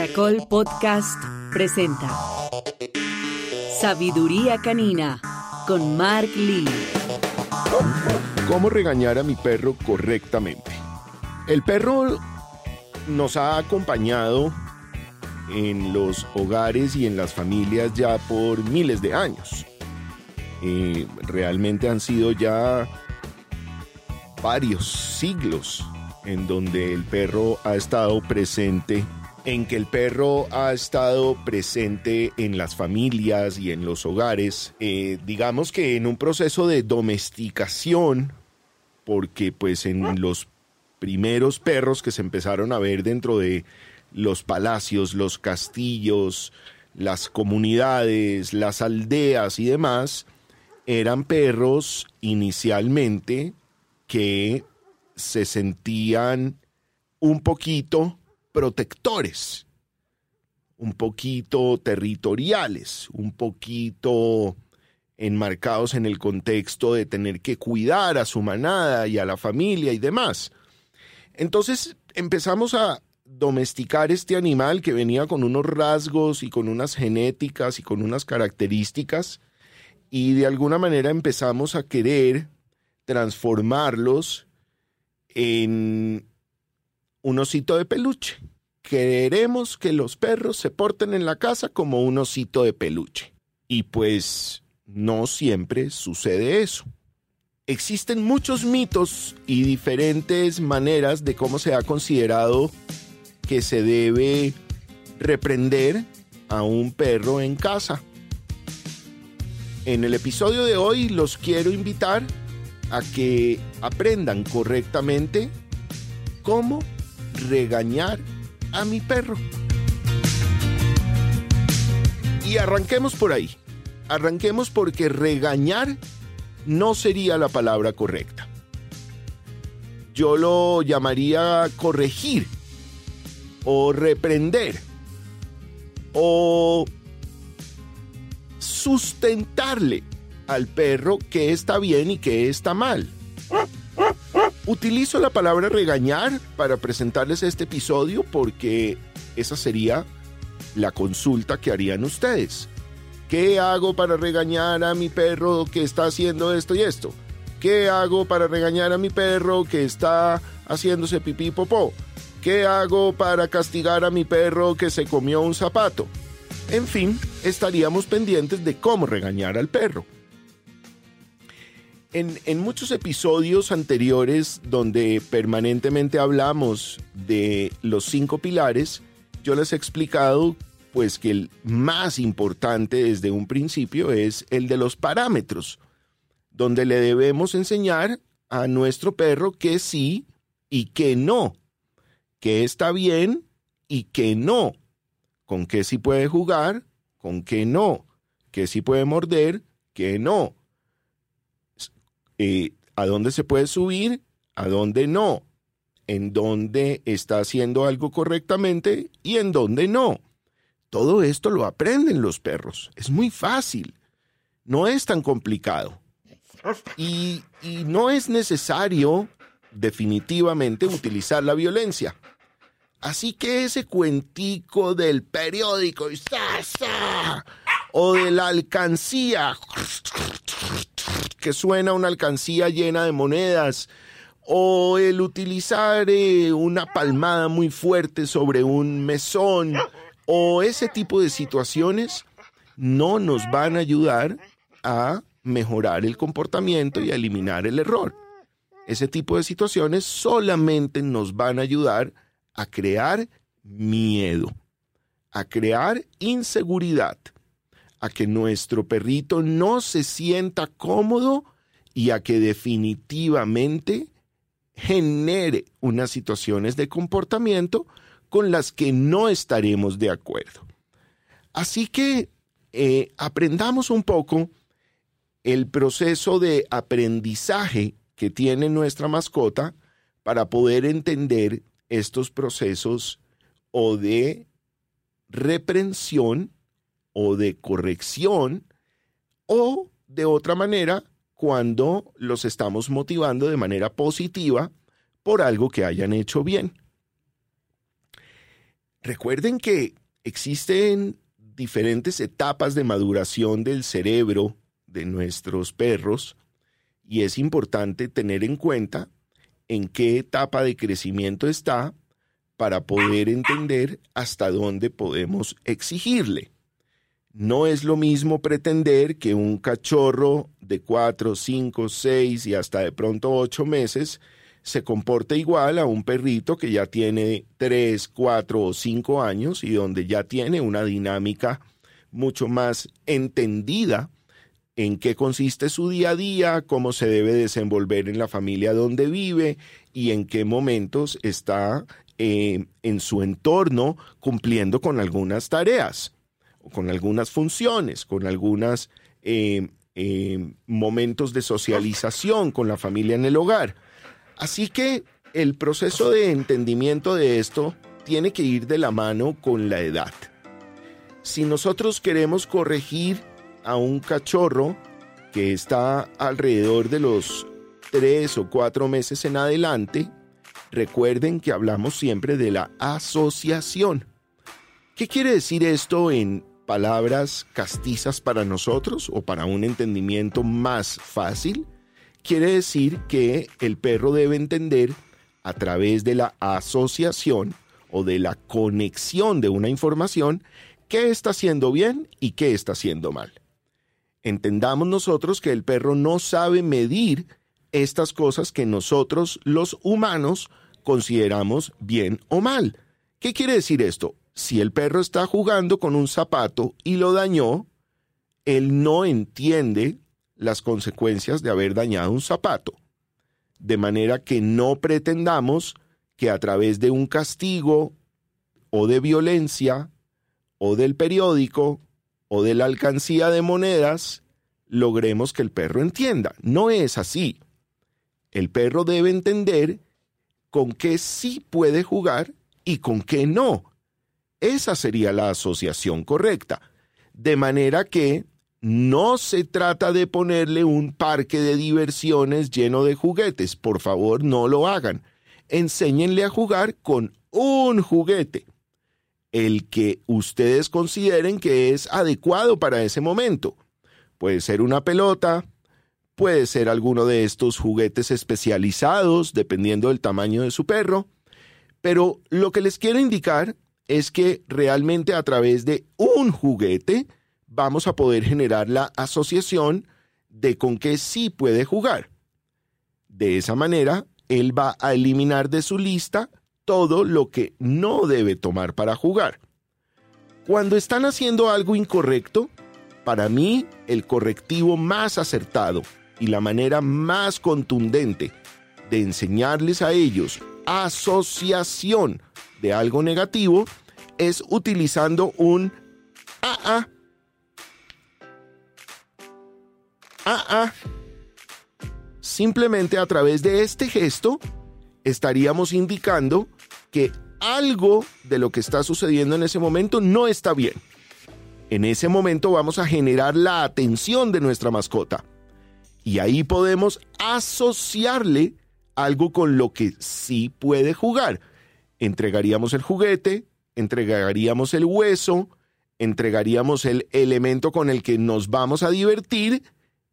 Caracol Podcast presenta Sabiduría Canina con Mark Lee. ¿Cómo regañar a mi perro correctamente? El perro nos ha acompañado en los hogares y en las familias ya por miles de años. Eh, realmente han sido ya varios siglos en donde el perro ha estado presente, en que el perro ha estado presente en las familias y en los hogares, eh, digamos que en un proceso de domesticación, porque pues en los primeros perros que se empezaron a ver dentro de los palacios, los castillos, las comunidades, las aldeas y demás, eran perros inicialmente que se sentían un poquito protectores, un poquito territoriales, un poquito enmarcados en el contexto de tener que cuidar a su manada y a la familia y demás. Entonces empezamos a domesticar este animal que venía con unos rasgos y con unas genéticas y con unas características y de alguna manera empezamos a querer transformarlos en un osito de peluche. Queremos que los perros se porten en la casa como un osito de peluche. Y pues no siempre sucede eso. Existen muchos mitos y diferentes maneras de cómo se ha considerado que se debe reprender a un perro en casa. En el episodio de hoy los quiero invitar a que aprendan correctamente cómo regañar a mi perro. Y arranquemos por ahí. Arranquemos porque regañar no sería la palabra correcta. Yo lo llamaría corregir o reprender o sustentarle al perro qué está bien y qué está mal. Utilizo la palabra regañar para presentarles este episodio porque esa sería la consulta que harían ustedes. ¿Qué hago para regañar a mi perro que está haciendo esto y esto? ¿Qué hago para regañar a mi perro que está haciéndose pipí popó? ¿Qué hago para castigar a mi perro que se comió un zapato? En fin, estaríamos pendientes de cómo regañar al perro. En, muchos episodios anteriores donde permanentemente hablamos de los cinco pilares, yo les he explicado pues que el más importante desde un principio es el de los parámetros, donde le debemos enseñar a nuestro perro que sí y que no, que está bien y que no, con qué sí puede jugar, con qué no, que sí puede morder, que no eh, a dónde se puede subir, a dónde no, en dónde está haciendo algo correctamente y en dónde no. Todo esto lo aprenden los perros. Es muy fácil. No es tan complicado. Y, y no es necesario definitivamente utilizar la violencia. Así que ese cuentico del periódico o de la alcancía que suena una alcancía llena de monedas, o el utilizar eh, una palmada muy fuerte sobre un mesón, o ese tipo de situaciones, no nos van a ayudar a mejorar el comportamiento y a eliminar el error. Ese tipo de situaciones solamente nos van a ayudar a crear miedo, a crear inseguridad a que nuestro perrito no se sienta cómodo y a que definitivamente genere unas situaciones de comportamiento con las que no estaremos de acuerdo. Así que eh, aprendamos un poco el proceso de aprendizaje que tiene nuestra mascota para poder entender estos procesos o de reprensión o de corrección o de otra manera cuando los estamos motivando de manera positiva por algo que hayan hecho bien. Recuerden que existen diferentes etapas de maduración del cerebro de nuestros perros y es importante tener en cuenta en qué etapa de crecimiento está para poder entender hasta dónde podemos exigirle. No es lo mismo pretender que un cachorro de 4, 5, 6 y hasta de pronto 8 meses se comporte igual a un perrito que ya tiene 3, 4 o 5 años y donde ya tiene una dinámica mucho más entendida en qué consiste su día a día, cómo se debe desenvolver en la familia donde vive y en qué momentos está eh, en su entorno cumpliendo con algunas tareas, con algunas funciones, con algunos eh, eh, momentos de socialización con la familia en el hogar. Así que el proceso de entendimiento de esto tiene que ir de la mano con la edad. Si nosotros queremos corregir a un cachorro que está alrededor de los tres o cuatro meses en adelante, recuerden que hablamos siempre de la asociación. ¿Qué quiere decir esto en palabras castizas para nosotros o para un entendimiento más fácil? Quiere decir que el perro debe entender a través de la asociación o de la conexión de una información qué está haciendo bien y qué está haciendo mal. Entendamos nosotros que el perro no sabe medir estas cosas que nosotros los humanos consideramos bien o mal. ¿Qué quiere decir esto? Si el perro está jugando con un zapato y lo dañó, él no entiende las consecuencias de haber dañado un zapato. De manera que no pretendamos que a través de un castigo o de violencia o del periódico o de la alcancía de monedas, logremos que el perro entienda. No es así. El perro debe entender con qué sí puede jugar y con qué no. Esa sería la asociación correcta. De manera que no se trata de ponerle un parque de diversiones lleno de juguetes. Por favor, no lo hagan. Enséñenle a jugar con un juguete el que ustedes consideren que es adecuado para ese momento. Puede ser una pelota, puede ser alguno de estos juguetes especializados, dependiendo del tamaño de su perro, pero lo que les quiero indicar es que realmente a través de un juguete vamos a poder generar la asociación de con qué sí puede jugar. De esa manera, él va a eliminar de su lista todo lo que no debe tomar para jugar. Cuando están haciendo algo incorrecto, para mí el correctivo más acertado y la manera más contundente de enseñarles a ellos asociación de algo negativo es utilizando un AA. AA. Simplemente a través de este gesto estaríamos indicando que algo de lo que está sucediendo en ese momento no está bien. En ese momento vamos a generar la atención de nuestra mascota. Y ahí podemos asociarle algo con lo que sí puede jugar. Entregaríamos el juguete, entregaríamos el hueso, entregaríamos el elemento con el que nos vamos a divertir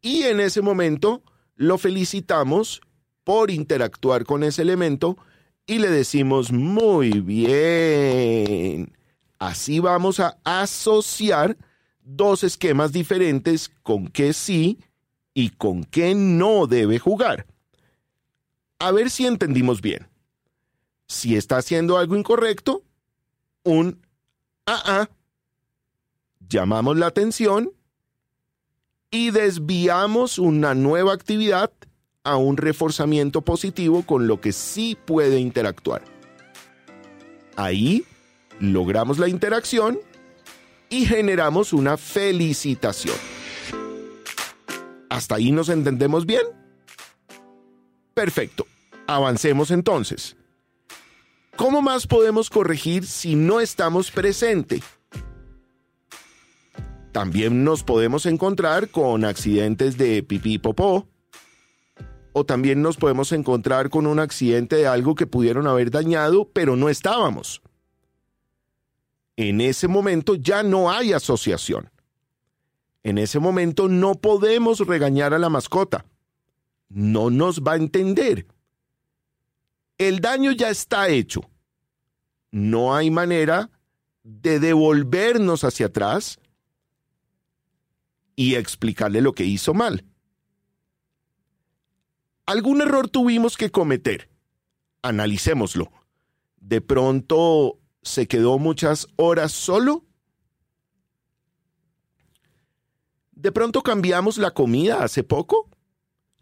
y en ese momento lo felicitamos por interactuar con ese elemento y le decimos muy bien. Así vamos a asociar dos esquemas diferentes con qué sí y con qué no debe jugar. A ver si entendimos bien. Si está haciendo algo incorrecto, un AA, llamamos la atención y desviamos una nueva actividad a un reforzamiento positivo con lo que sí puede interactuar. Ahí logramos la interacción y generamos una felicitación. ¿Hasta ahí nos entendemos bien? Perfecto. Avancemos entonces. ¿Cómo más podemos corregir si no estamos presentes? También nos podemos encontrar con accidentes de pipí popó, o también nos podemos encontrar con un accidente de algo que pudieron haber dañado, pero no estábamos. en ese momento ya no hay asociación. En ese momento no podemos regañar a la mascota. No nos va a entender. El daño ya está hecho. No hay manera de devolvernos hacia atrás y explicarle lo que hizo mal. Algún error tuvimos que cometer. Analicémoslo. De pronto se quedó muchas horas solo de pronto cambiamos la comida hace poco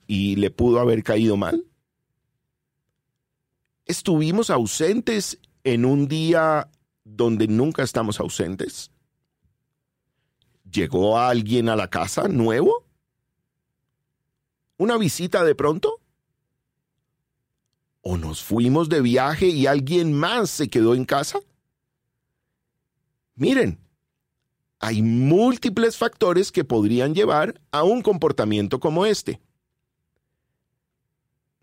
y le pudo haber caído mal. Estuvimos ausentes en un día donde nunca estamos ausentes. ¿Llegó alguien a la casa nuevo? ¿Una visita de pronto? ¿O nos fuimos de viaje y alguien más se quedó en casa? Miren, hay múltiples factores que podrían llevar a un comportamiento como este.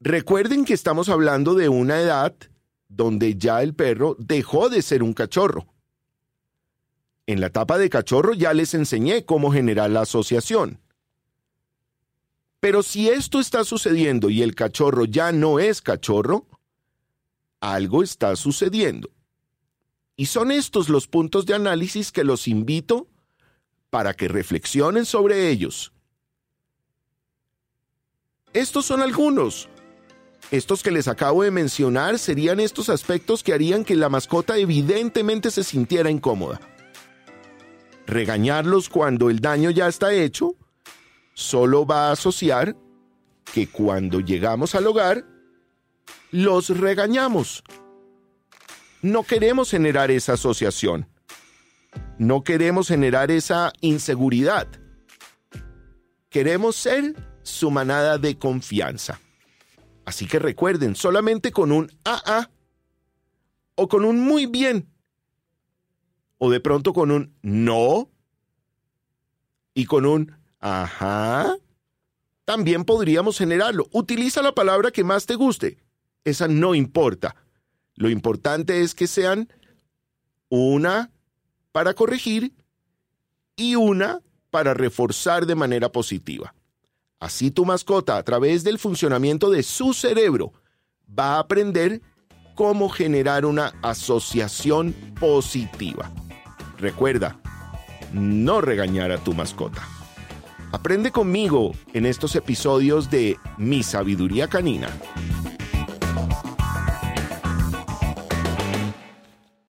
Recuerden que estamos hablando de una edad donde ya el perro dejó de ser un cachorro. En la etapa de cachorro ya les enseñé cómo generar la asociación. Pero si esto está sucediendo y el cachorro ya no es cachorro, algo está sucediendo. Y son estos los puntos de análisis que los invito para que reflexionen sobre ellos. Estos son algunos. Estos que les acabo de mencionar serían estos aspectos que harían que la mascota evidentemente se sintiera incómoda. Regañarlos cuando el daño ya está hecho solo va a asociar que cuando llegamos al hogar, los regañamos no queremos generar esa asociación. No queremos generar esa inseguridad. Queremos ser su manada de confianza. Así que recuerden, solamente con un AA o con un muy bien o de pronto con un no y con un ajá, también podríamos generarlo. Utiliza la palabra que más te guste. Esa no importa. Lo importante es que sean una para corregir y una para reforzar de manera positiva. Así tu mascota, a través del funcionamiento de su cerebro, va a aprender cómo generar una asociación positiva. Recuerda, no regañar a tu mascota. Aprende conmigo en estos episodios de Mi Sabiduría Canina.